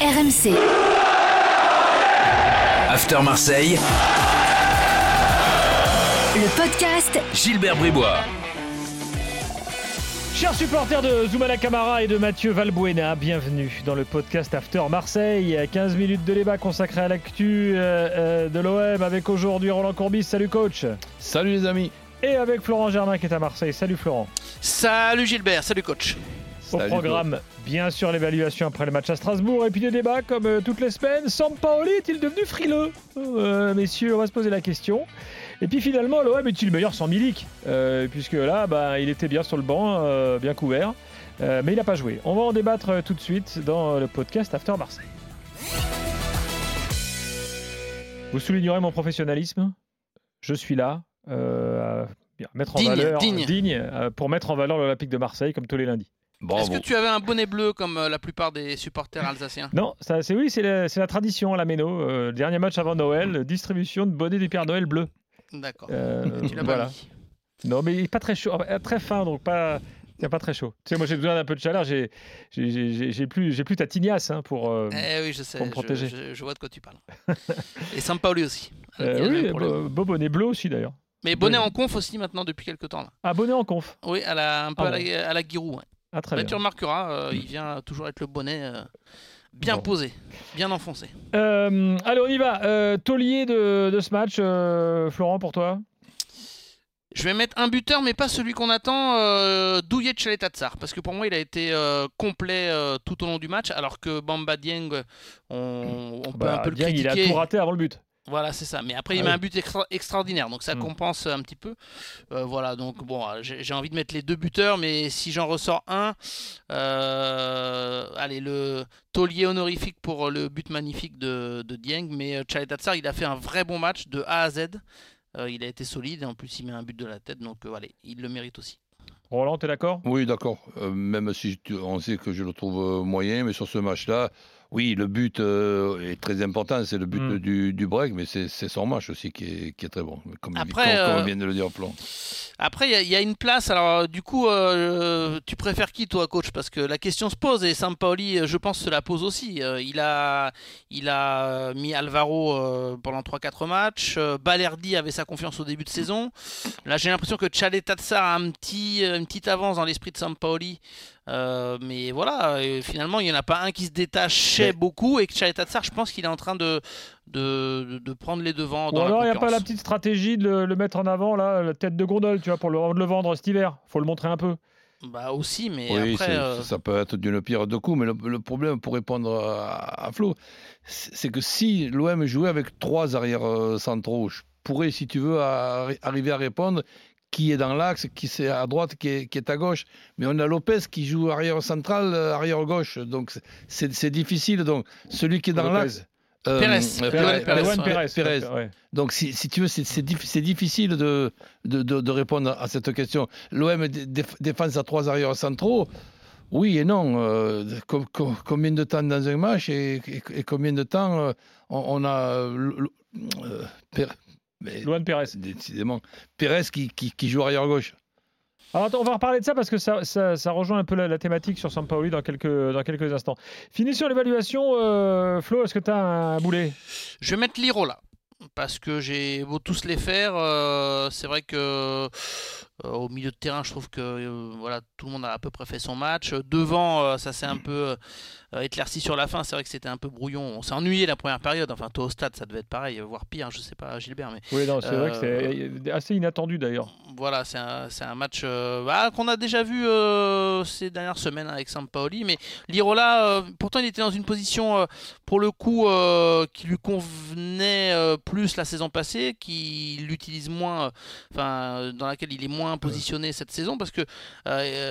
RMC. After Marseille, Le podcast Gilbert Bribois. Chers supporters de Zoumana Camara et de Mathieu Valbuena, bienvenue dans le podcast After Marseille. 15 minutes de débat consacré à l'actu euh, euh, de l'OM avec aujourd'hui Roland Courbis. Salut coach. Salut les amis. Et avec Florent Germain qui est à Marseille. Salut Florent. Salut Gilbert, salut coach. Au Salut, programme, bien sûr, l'évaluation après le match à Strasbourg et puis des débats comme euh, toutes les semaines. Sampaoli est-il devenu frileux? Euh, Messieurs, on va se poser la question. Et puis finalement, l'OM est-il le meilleur sans Milik? Euh, Puisque là, bah, il était bien sur le banc, bien couvert. Mais il n'a pas joué. On va en débattre tout de suite dans le podcast After Marseille. Vous soulignerez mon professionnalisme? Je suis là. à mettre en Digne, valeur, digne. pour mettre en valeur l'Olympique de Marseille comme tous les lundis. Est-ce que tu avais un bonnet bleu comme euh, la plupart des supporters alsaciens? Non, ça, c'est oui, c'est la, c'est la tradition à la Méno. Euh, dernier match avant Noël, distribution de bonnets du Père Noël bleu. D'accord. Euh, tu l'as voilà. pas mis. Non, mais il est pas très chaud, euh, très fin, donc pas, il pas très chaud. Tu sais, moi j'ai besoin d'un peu de chaleur. J'ai, j'ai, j'ai- j'ai plus, j'ai plus ta tignasse hein, pour. euh, Eh oui, je sais, pour me protéger. je- je vois de quoi tu parles. Et Sampaoli aussi. Euh, oui, beau, beau bonnet bleu aussi d'ailleurs. Mais bonnet oui. en conf aussi maintenant depuis quelques temps. Là. Ah, bonnet en conf. Oui, à la, un peu Ah à, la, à la Giroud. ouais. Ah, très Là, tu remarqueras, euh, il vient toujours avec le bonnet euh, bien Bon. posé, bien enfoncé. Euh, allez, on y va. Taulier de, de ce match, Florent, pour toi? Je vais mettre un buteur, mais pas celui qu'on attend, euh, Douillet Tchaletatsar, parce que pour moi, il a été euh, complet euh, tout au long du match, alors que Bamba Dieng, on, on peut Bah, un peu le Dieng, il a critiquer. tout raté avant le but. Voilà, c'est ça. Mais après, il Ah met oui. un but extra- extraordinaire, donc ça Mm. compense un petit peu. Euh, voilà, donc bon, euh, j'ai envie de mettre les deux buteurs, mais si j'en ressors un, euh, allez, le taulier honorifique pour le but magnifique de, de Dieng, mais euh, Tchaletatsar, il a fait un vrai bon match de A à Z. Euh, il a été solide et en plus il met un but de la tête, donc euh, allez, il le mérite aussi. Roland, t'es d'accord? Oui, d'accord. Euh, même si tu- on sait que je le trouve euh, moyen, mais sur ce match-là, oui, le but euh, est très important. C'est le but Mm. du, du break, mais c'est son match aussi qui est, qui est très bon. Comme, Après, comme- comme euh, vient de le dire. Après, il y a- il y, a une place. Alors, du coup, euh, tu préfères qui, toi, coach? Parce que la question se pose et Sampaoli, euh, je pense, se la pose aussi. Euh, il, a, il a mis Alvaro euh, pendant 3-4 matchs. Euh, Balerdi avait sa confiance au début de saison. Là, j'ai l'impression que Chalet Tatsar a un petit, euh, une petite avance dans l'esprit de Sampaoli. Euh, mais voilà, euh, finalement, il n'y en a pas un qui se détachait Mais- beaucoup et que Chalet Tatsar, je pense qu'il est en train de, de, de- de prendre les devants Ou dans alors, il n'y a pas la petite stratégie de le, le mettre en avant, là, la tête de gondole, tu vois, pour le, le vendre cet hiver. faut le montrer un peu. Bah aussi, mais Oui, après... euh, ça peut être d'une pierre deux coups, mais le, le problème, pour répondre à, à Flo, c'est que si l'OM jouait avec trois arrières centraux, je pourrais, si tu veux, arri- arriver à répondre qui est dans l'axe, qui c'est à droite, qui est, qui est à gauche. Mais on a Lopez qui joue arrière central, euh, arrière gauche, donc c'est- difficile. Donc celui qui est dans l'axe. euh, Pérez. euh, Pérez, Pérez. Pérez, Pérez. ouais. donc, si, si tu veux, c'est c'est dif- c'est difficile de, de, de- de répondre à cette question. L'OM dé- déf- défense à trois arrières centraux. Oui et non. Euh, com- com- combien de temps dans un match et, et- et combien de temps euh, on, on a. euh, mais Luan Pérez. décidément, Pérez qui, qui, qui joue arrière gauche. Alors attends, on va reparler de ça parce que ça, ça, ça rejoint un peu la, la thématique sur Sampaoli dans quelques, dans quelques instants. Fini sur l'évaluation, euh, Flo, est-ce que tu as un boulet? Je vais mettre Liro là. Parce que j'ai beau tous les faire, euh, c'est vrai que au milieu de terrain, je trouve que euh, voilà, tout le monde a à peu près fait son match. Euh, Devant, euh, ça s'est un peu euh, éclairci sur la fin. C'est vrai que c'était un peu brouillon. On s'est ennuyé la première période. Enfin, toi au stade, ça devait être pareil, voire pire. Je sais pas, Gilbert, mais Oui, non, c'est vrai que Euh, c'est assez inattendu d'ailleurs. voilà, c'est un, un match euh, bah, qu'on a déjà vu euh, ces dernières semaines avec Sampaoli. Mais Lirola, euh, pourtant, il était dans une position, euh, pour le coup, euh, qui lui convenait euh, plus la saison passée, qui l'utilise moins, euh, enfin, euh, dans laquelle il est moins positionné cette saison, parce que euh,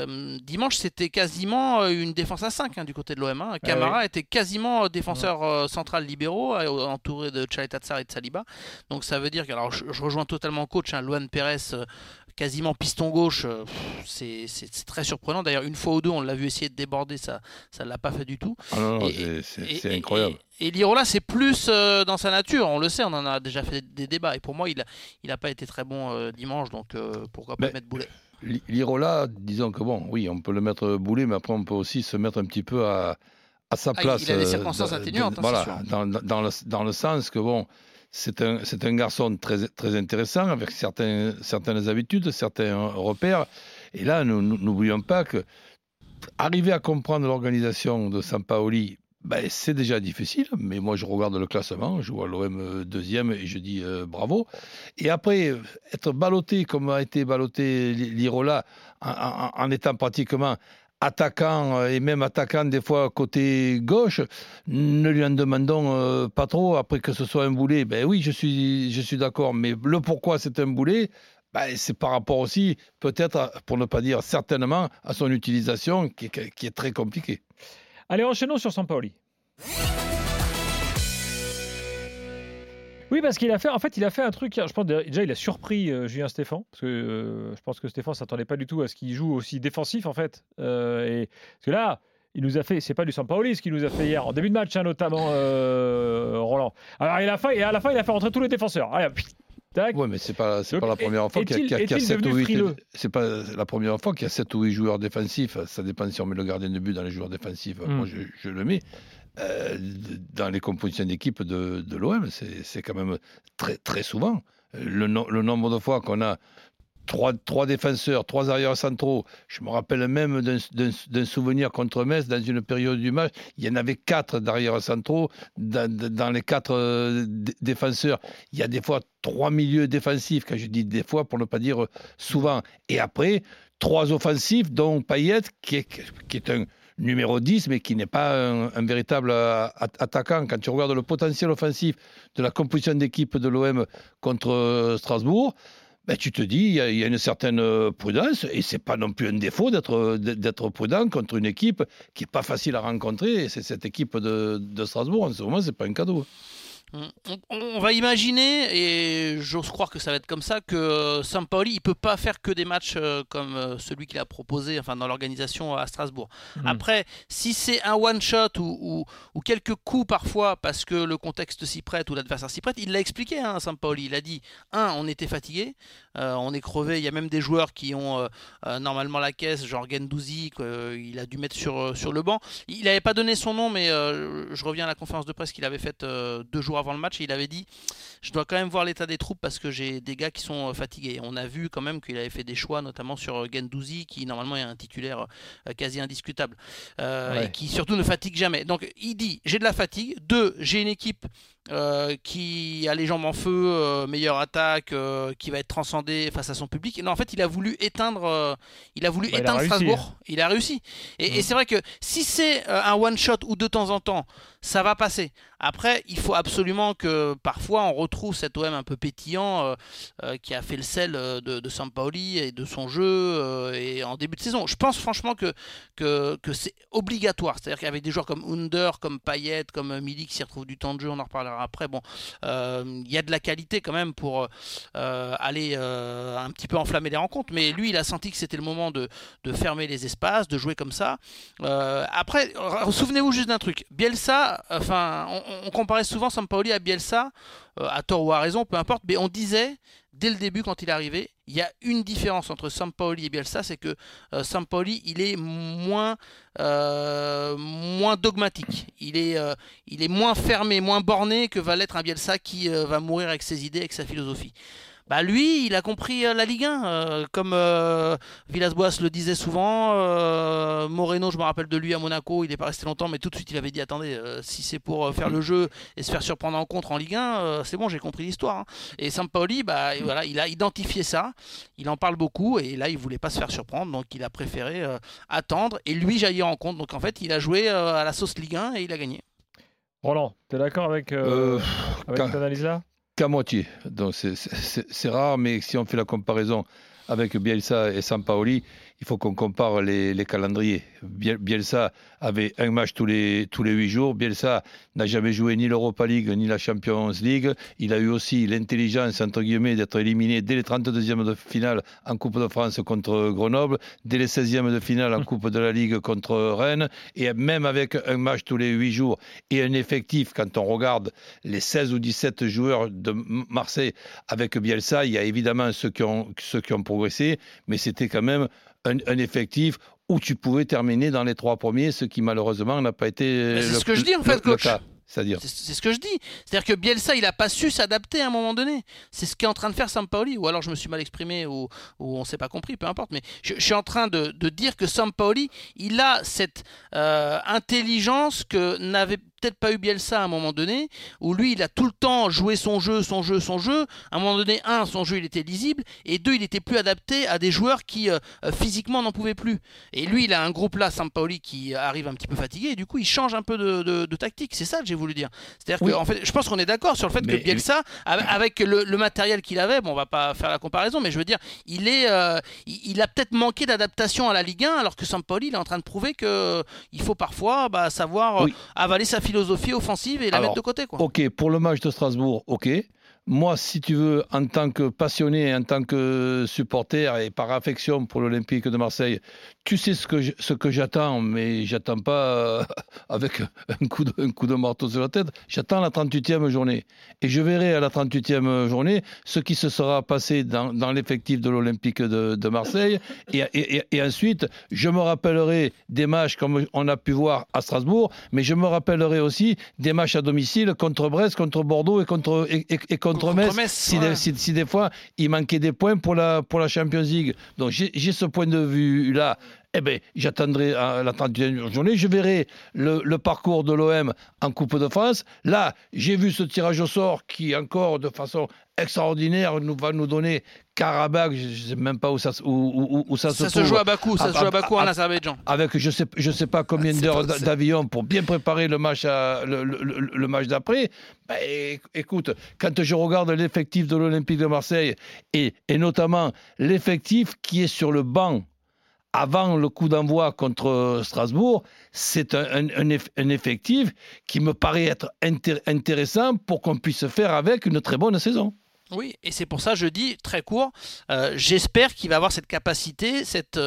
euh, dimanche, c'était quasiment euh, une défense à 5 du côté de l'OM. hein. Camara était quasiment défenseur euh, central libéraux, entouré de Tchaletatsar et de Saliba. Donc ça veut dire que, alors je, je rejoins totalement le coach, hein, Luan Pérez, quasiment piston gauche, euh, c'est- très surprenant. D'ailleurs, une fois ou deux, on l'a vu essayer de déborder, ça ne l'a pas fait du tout. Ah c'est- Et- et- incroyable. Et, et Lirola, c'est plus euh, dans sa nature, on le sait, on en a déjà fait des débats. Et pour moi, il n'a il a pas été très bon euh, dimanche, donc euh, pourquoi pas Mais- mettre Boulet? Li- Lirola, disons que bon, oui, on peut le mettre boulet, mais après on peut aussi se mettre un petit peu à, à sa Ah, place. il a des circonstances atténuantes, hein, voilà, c'est sûr. dans, dans le, dans le sens que bon, c'est un, un garçon très, très intéressant avec certaines habitudes, certains repères. Et là, nous n'oublions pas que arriver à comprendre l'organisation de Sampaoli, ben, c'est déjà difficile, mais moi je regarde le classement, je vois l'OM deuxième et je dis euh, bravo. Et après, être ballotté comme a été ballotté l'Irola, en étant pratiquement attaquant euh, et même attaquant des fois côté gauche, ne lui en demandons euh, pas trop. Après que ce soit un boulet, ben oui, je suis, je suis d'accord, mais le pourquoi c'est un boulet, ben, c'est par rapport aussi, peut-être, pour ne pas dire certainement, à son utilisation qui est, qui est très compliquée. Allez, enchaînons sur Sampaoli. Oui, parce qu'il a fait, en fait, il a fait un truc. Je pense déjà, il a surpris euh, Julien Stéphan, parce que euh, je pense que Stéphan s'attendait pas du tout à ce qu'il joue aussi défensif, en fait. Euh, et parce que là, il nous a fait, c'est pas du Sampaoli ce qu'il nous a fait hier en début de match, hein, notamment Roland. Alors, il a fait, et à la fin, il a fait rentrer tous les défenseurs. Allez. Oui, mais c'est pas, c'est pas la première fois qu'il y a, est-il- qu'il y a- qu'il y a est-il sept devenu ou huit- frileux C'est pas la première fois qu'il y a 7 ou 8 joueurs défensifs. Ça dépend si on met le gardien de but dans les joueurs défensifs. Mm. Moi, je le mets. Euh, dans les compositions d'équipe de, l'OM, c'est quand même très, très souvent. Le, no- le nombre de fois qu'on a trois, trois défenseurs, trois arrières centraux. Je me rappelle même d'un- souvenir contre Metz dans une période du match. Il y en avait quatre d'arrières centraux dans, dans les quatre euh, défenseurs. Il y a des fois trois milieux défensifs, quand je dis des fois pour ne pas dire souvent. Et après, trois offensifs, dont Payet, qui est, qui est un numéro 10, mais qui n'est pas un, véritable euh, at- attaquant. Quand tu regardes le potentiel offensif de la composition d'équipe de l'OM contre euh, Strasbourg, ben, tu te dis, il y, a- une certaine euh, prudence, et c'est pas non plus un défaut d'être prudent contre une équipe qui est pas facile à rencontrer. Et c'est cette équipe de, de Strasbourg, en ce moment, c'est pas un cadeau. On, va imaginer, et j'ose croire que ça va être comme ça, que Sampaoli, il peut pas faire que des matchs euh, comme euh, celui qu'il a proposé enfin, dans l'organisation à Strasbourg. Mhm. Après, si c'est un one-shot ou, ou- ou quelques coups parfois parce que le contexte s'y prête ou l'adversaire s'y prête, il l'a expliqué, hein, Sampaoli. Il a dit, un, on était fatigué, euh, on est crevé, il y a même des joueurs qui ont euh, euh, normalement la caisse, genre Gendouzi, qu'il a dû mettre sur, euh, sur le banc. Il n'avait pas donné son nom, mais euh, je reviens à la conférence de presse qu'il avait faite euh, deux jours avant le match il avait dit je dois quand même voir l'état des troupes parce que j'ai des gars qui sont euh, fatigués. On a vu quand même qu'il avait fait des choix, notamment sur euh, Gendouzi, qui normalement est un titulaire euh, quasi indiscutable euh, Ouais. et qui surtout ne fatigue jamais. Donc il dit j'ai de la fatigue. Deux, j'ai une équipe euh, qui a les jambes en feu, euh, meilleure attaque, euh, qui va être transcendée face à son public. Non, en fait, il a voulu éteindre, il a voulu Bah, il a éteindre Strasbourg. Il a réussi. Et, et c'est vrai que si c'est un one shot ou de temps en temps, ça va passer. Après, il faut absolument que parfois on retrouve cet OM un peu pétillant qui a fait le sel de, de Sampaoli et de son jeu et en début de saison. Je pense franchement que, que, que c'est obligatoire. C'est-à-dire qu'avec des joueurs comme Under, comme Payet, comme Milik s'y retrouve du temps de jeu, on en reparlera après. Bon, euh, il y a de la qualité quand même pour euh, aller euh, un petit peu enflammer les rencontres. Mais lui, il a senti que c'était le moment de, de fermer les espaces, de jouer comme ça. Après, souvenez-vous juste d'un truc. Bielsa, enfin, on, on comparait souvent Sampaoli à Bielsa, à tort ou à raison, peu importe, mais on disait dès le début quand il est arrivé, il y a une différence entre Sampaoli et Bielsa, c'est que euh, Sampaoli, il est moins, euh, dogmatique, il est, euh, il est moins fermé, moins borné que va l'être un Bielsa qui euh, va mourir avec ses idées, avec sa philosophie. Bah lui, il a compris euh, la Ligue 1, euh, comme euh, Villas-Boas le disait souvent. euh, Moreno, je me rappelle de lui à Monaco, il n'est pas resté longtemps, mais tout de suite il avait dit attendez, euh, si c'est pour euh, faire le jeu et se faire surprendre en contre en Ligue 1, euh, c'est bon, j'ai compris l'histoire. hein. Et Sampaoli, bah et voilà, il a identifié ça, il en parle beaucoup et là il voulait pas se faire surprendre, donc il a préféré euh, attendre et lui jaillir en compte. Donc en fait, il a joué euh, à la sauce Ligue 1 et il a gagné. Roland, tu es d'accord avec, euh, Euh, avec cette analyse-là? Qu'à moitié. Donc c'est- rare, mais si on fait la comparaison avec Bielsa et Sampaoli, il faut qu'on compare les, les calendriers. Biel- Bielsa avait un match tous les, tous les huit jours. Bielsa n'a jamais joué ni l'Europa League ni la Champions League. Il a eu aussi l'intelligence, entre guillemets, d'être éliminé dès les 32e de finale en Coupe de France contre Grenoble, dès les 16e de finale en Coupe de la Ligue contre Rennes, et même avec un match tous les huit jours et un effectif, quand on regarde les 16 ou 17 joueurs de Marseille avec Bielsa, il y a évidemment ceux qui ont, ceux qui ont progressé, mais c'était quand même un, un effectif où tu pouvais terminer dans les trois premiers, ce qui malheureusement n'a pas été. C'est le- ce que je dis, en fait, coach. cas. C'est ce que je dis. C'est-à-dire que Bielsa, il n'a pas su s'adapter à un moment donné. C'est ce qu'est en train de faire Sampaoli. Ou alors je me suis mal exprimé, ou, on ne s'est pas compris, peu importe. Mais je, suis en train de, dire que Sampaoli, il a cette euh, intelligence que n'avait peut-être pas eu Bielsa à un moment donné, où lui, il a tout le temps joué son jeu, son jeu, son jeu. À un moment donné, un, son jeu, il était lisible, et deux, il était plus adapté à des joueurs qui euh, euh, physiquement n'en pouvaient plus. Et lui, il a un groupe là, Sampaoli, qui arrive un petit peu fatigué, et du coup, il change un peu de tactique. C'est ça que j'ai voulu dire. C'est-à-dire Oui. que, en fait, je pense qu'on est d'accord sur le fait Mais- que Bielsa, avec- avec le, le matériel qu'il avait, bon, on va pas faire la comparaison, mais je veux dire, il est, euh, il, a peut-être manqué d'adaptation à la Ligue 1, alors que Sampaoli, il est en train de prouver que il faut parfois bah, savoir euh, Oui. avaler sa philosophie offensive et la Alors, mettre de côté, quoi. Ok, pour le match de Strasbourg, ok. Moi, si tu veux, en tant que passionné, en tant que supporter et par affection pour l'Olympique de Marseille, tu sais ce que je- ce que j'attends, mais j'attends pas euh, avec un coup, de, un coup de marteau sur la tête. J'attends la 38e journée. Et je verrai à la 38e journée ce qui se sera passé dans, dans l'effectif de l'Olympique de, de Marseille. Et, et- ensuite, je me rappellerai des matchs comme on a pu voir à Strasbourg, mais je me rappellerai aussi des matchs à domicile contre Brest, contre Bordeaux et contre, et, contre, Contre Metz, Metz, si, ouais. des, si- si des fois il manquait des points pour la, pour la Champions League. Donc j'ai ce point de vue-là. Eh ben, j'attendrai à la 31e journée, je verrai le, le parcours de l'OM en Coupe de France. Là, j'ai vu ce tirage au sort qui, encore de façon extraordinaire, nous va nous donner Karabakh. Je ne sais même pas où ça, se- où, où- où ça, Ça se joue à Bakou, ça Ah, se joue à ah, Bakou en ah, Azerbaïdjan. avec je sais je sais pas combien C'est d'heures d'avion pour bien préparer le match à- le, le- le- le match d'après. Éc- écoute, quand je regarde l'effectif de l'Olympique de Marseille et, et notamment l'effectif qui est sur le banc avant le coup d'envoi contre Strasbourg, c'est un, un- un eff- un effectif qui me paraît être intér- intéressant pour qu'on puisse faire avec une très bonne saison. Oui, et c'est pour ça je dis très court. euh, J'espère qu'il va avoir cette capacité, cette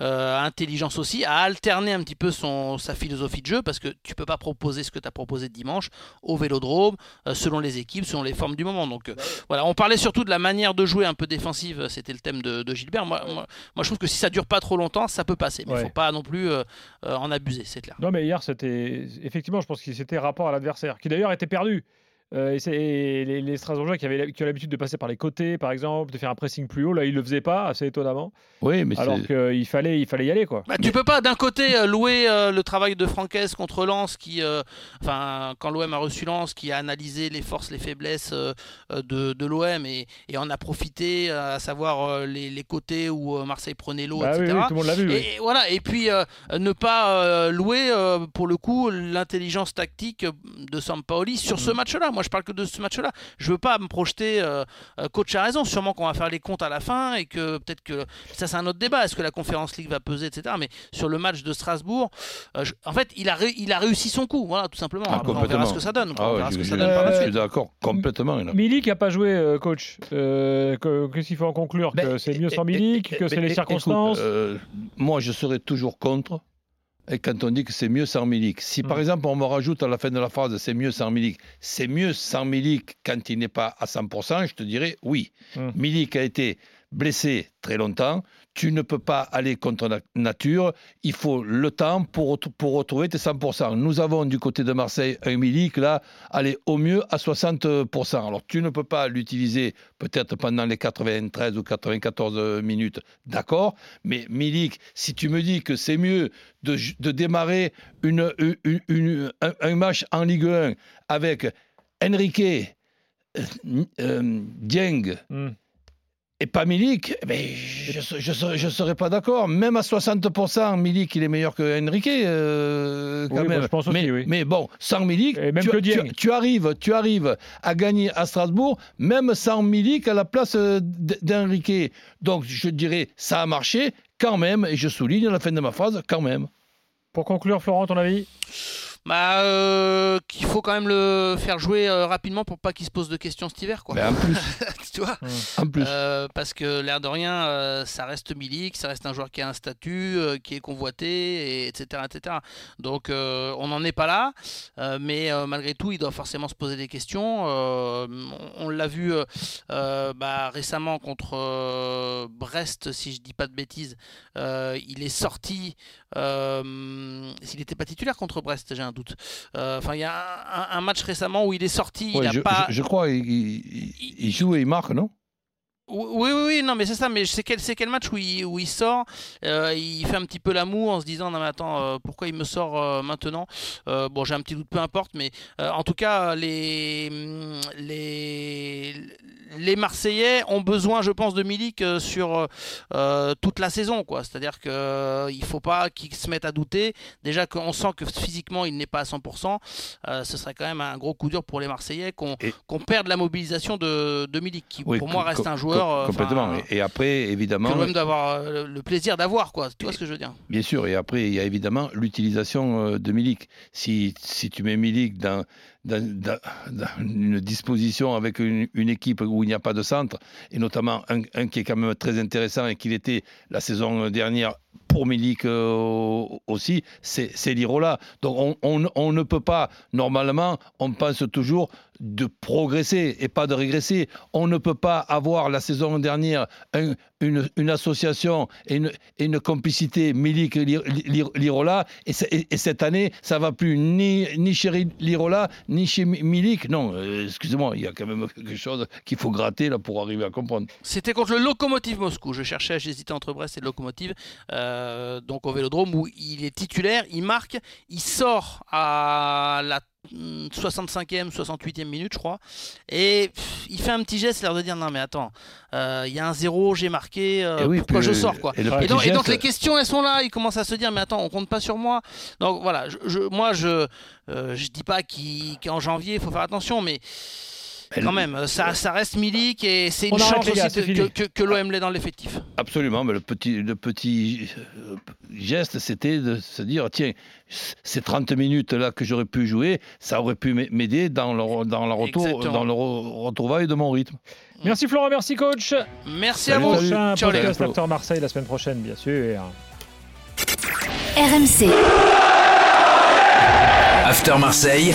euh, intelligence aussi à alterner un petit peu son sa philosophie de jeu, parce que tu peux pas proposer ce que tu as proposé dimanche au Vélodrome, euh, selon les équipes, selon les formes du moment. Donc euh, voilà, on parlait surtout de la manière de jouer un peu défensive. C'était le thème de, de Gilbert. Moi, moi, moi, je trouve que si ça dure pas trop longtemps, ça peut passer, mais il Ouais. faut pas non plus en abuser, c'est clair. Non, mais hier, c'était. Effectivement, je pense que c'était rapport à l'adversaire, qui d'ailleurs était perdu. Euh, et les, les Strasbourgeois qui, avaient, qui ont l'habitude de passer par les côtés, par exemple, de faire un pressing plus haut, là, ils le faisaient pas, assez étonnamment. Oui, mais Alors c'est- qu'il fallait, il fallait y aller, quoi. Bah, tu peux pas d'un côté euh, louer euh, le travail de Franquès contre Lens qui euh, enfin quand l'OM a reçu Lens qui a analysé les forces les faiblesses de, de l'OM et, et en a profité à savoir euh, les, les côtés où Marseille prenait l'eau Bah etc oui, tout le monde l'a vu. oui. et, voilà et puis euh, ne pas euh, louer euh, pour le coup l'intelligence tactique de Sampaoli sur Mm. ce match-là moi je parle que de ce match-là je veux pas me projeter euh, euh, coach a raison sûrement qu'on va faire les comptes à la fin et que peut-être que ça c'est un autre débat est-ce que la conférence League va peser etc mais sur le match de Strasbourg euh, je- en fait il a, ré- il a réussi son coup voilà tout simplement Ah, Après, on verra complètement. ce que ça donne Ah on ouais, verra ce je- que ça je- donne par la je suite suis d'accord, complètement. là. Milik n'a pas joué, coach. Euh, que- Qu'est-ce qu'il faut en conclure? Ben, Que c'est mieux sans Milik Que c'est eh, les écoute, circonstances? euh, Moi, je serais toujours contre. Et quand on dit que c'est mieux sans Milik, si par Mm. exemple on me rajoute à la fin de la phrase c'est mieux sans Milik, c'est mieux sans Milik quand il n'est pas à 100%, je te dirais oui. Mm. Milik a été blessé très longtemps, tu ne peux pas aller contre nature, il faut le temps pour, pour retrouver tes 100%. Nous avons du côté de Marseille un Milik là, allez au mieux à 60%. Alors tu ne peux pas l'utiliser peut-être pendant les 93 ou 94 minutes, d'accord, mais Milik, si tu me dis que c'est mieux de, de démarrer une, un, match en Ligue 1 avec Enrique, euh, euh, Dieng, Hmm. Et pas Milik, eh ben, je ne serais, pas d'accord. Même à 60%, Milik, il est meilleur que Enrique, euh, quand Oui, moi, même. je pense aussi, mais, oui. mais bon, sans Milik, même tu, que tu- Dieng. tu arrives, tu arrives à gagner à Strasbourg, même sans Milik à la place euh, d'Enrique. Donc, je dirais, ça a marché quand même, et je souligne à la fin de ma phrase, quand même. Pour conclure, Florent, ton avis? Bah, euh, qu'il faut quand même le faire jouer euh, rapidement pour pas qu'il se pose de questions cet hiver. Quoi. Mais en plus, tu vois en plus. Euh, parce que l'air de rien, euh, ça reste Milik, ça reste un joueur qui a un statut, euh, qui est convoité, et, etc., etc. Donc euh, on n'en est pas là, euh, mais euh, malgré tout, il doit forcément se poser des questions. Euh, on on l'a vu bah, récemment contre euh, Brest, si je dis pas de bêtises. Euh, il est sorti. euh, S'il n'était pas titulaire contre Brest, j'ai un doute. Euh, Enfin, il y a un, un- un match récemment où il est sorti. Ouais, il a je, pas. je- je crois il, il- il joue et il marque, non? Oui, oui, oui, non, mais c'est ça. Mais c'est quel, quel match où il, où il sort euh, Il fait un petit peu l'amour en se disant Non, mais attends, euh, pourquoi il me sort euh, maintenant? Bon, j'ai un petit doute, peu importe. Mais en tout cas, les, les, les Marseillais ont besoin, je pense, de Milik sur toute la saison. quoi. C'est-à-dire qu'il ne faut pas qu'ils se mettent à douter. Déjà qu'on sent que physiquement, il n'est pas à 100%. euh, ce serait quand même un gros coup dur pour les Marseillais qu'on Et- perde la mobilisation de, de Milik, qui Oui, pour moi reste un joueur. Euh, complètement. enfin, Et, et après, évidemment, que l'OM doit avoir euh, le plaisir d'avoir, quoi. Tu vois ce que je veux dire? Bien sûr, et après, il y a évidemment l'utilisation euh, de Milik. Si, si tu mets Milik dans, dans, dans- dans une disposition avec une, une équipe où il n'y a pas de centre, et notamment un, un qui est quand même très intéressant et qu'il était la saison dernière pour Milik euh, aussi, c'est c'est Lirola. Donc on, on- on ne peut pas, normalement, on pense toujours de progresser et pas de régresser. On ne peut pas avoir la saison dernière un- une, une association et une, complicité Milik Lir- Lir- Lirola et, et- et cette année ça va plus ni, ni chez Lirola ni chez Mi- Milik. Non, euh, excusez-moi, il y a quand même quelque chose qu'il faut gratter là pour arriver à comprendre. C'était contre le Lokomotiv Moscou. Je cherchais, j'hésitais entre Brest et le Lokomotiv. Euh, donc au Vélodrome où il est titulaire, il marque, il sort à la 65e, 68e minute, je crois. Et pff, il fait un petit geste, l'air de dire non mais attends, euh, il y a un zéro, j'ai marqué, euh, oui, pourquoi je sors quoi et donc, et donc geste- les questions elles sont là, il commence à se dire mais attends on compte pas sur moi. Donc voilà, je, je- moi je euh, je dis pas qu'en janvier il faut faire attention mais Quand même ça, ça reste Milik et c'est une chance les gars, aussi de- que, que, que l'OM l'ait dans l'effectif. Absolument, mais le petit, le petit euh, geste, c'était de se dire, tiens, ces 30 minutes-là que j'aurais pu jouer, ça aurait pu m'aider dans le, dans le retour, Exactement. dans le re- retrouvail de mon rythme. Merci Florent, merci coach. Merci Salut, à vous. salut. Prochain Ciao les gars. podcast After Marseille la semaine prochaine, bien sûr. RMC. After Marseille,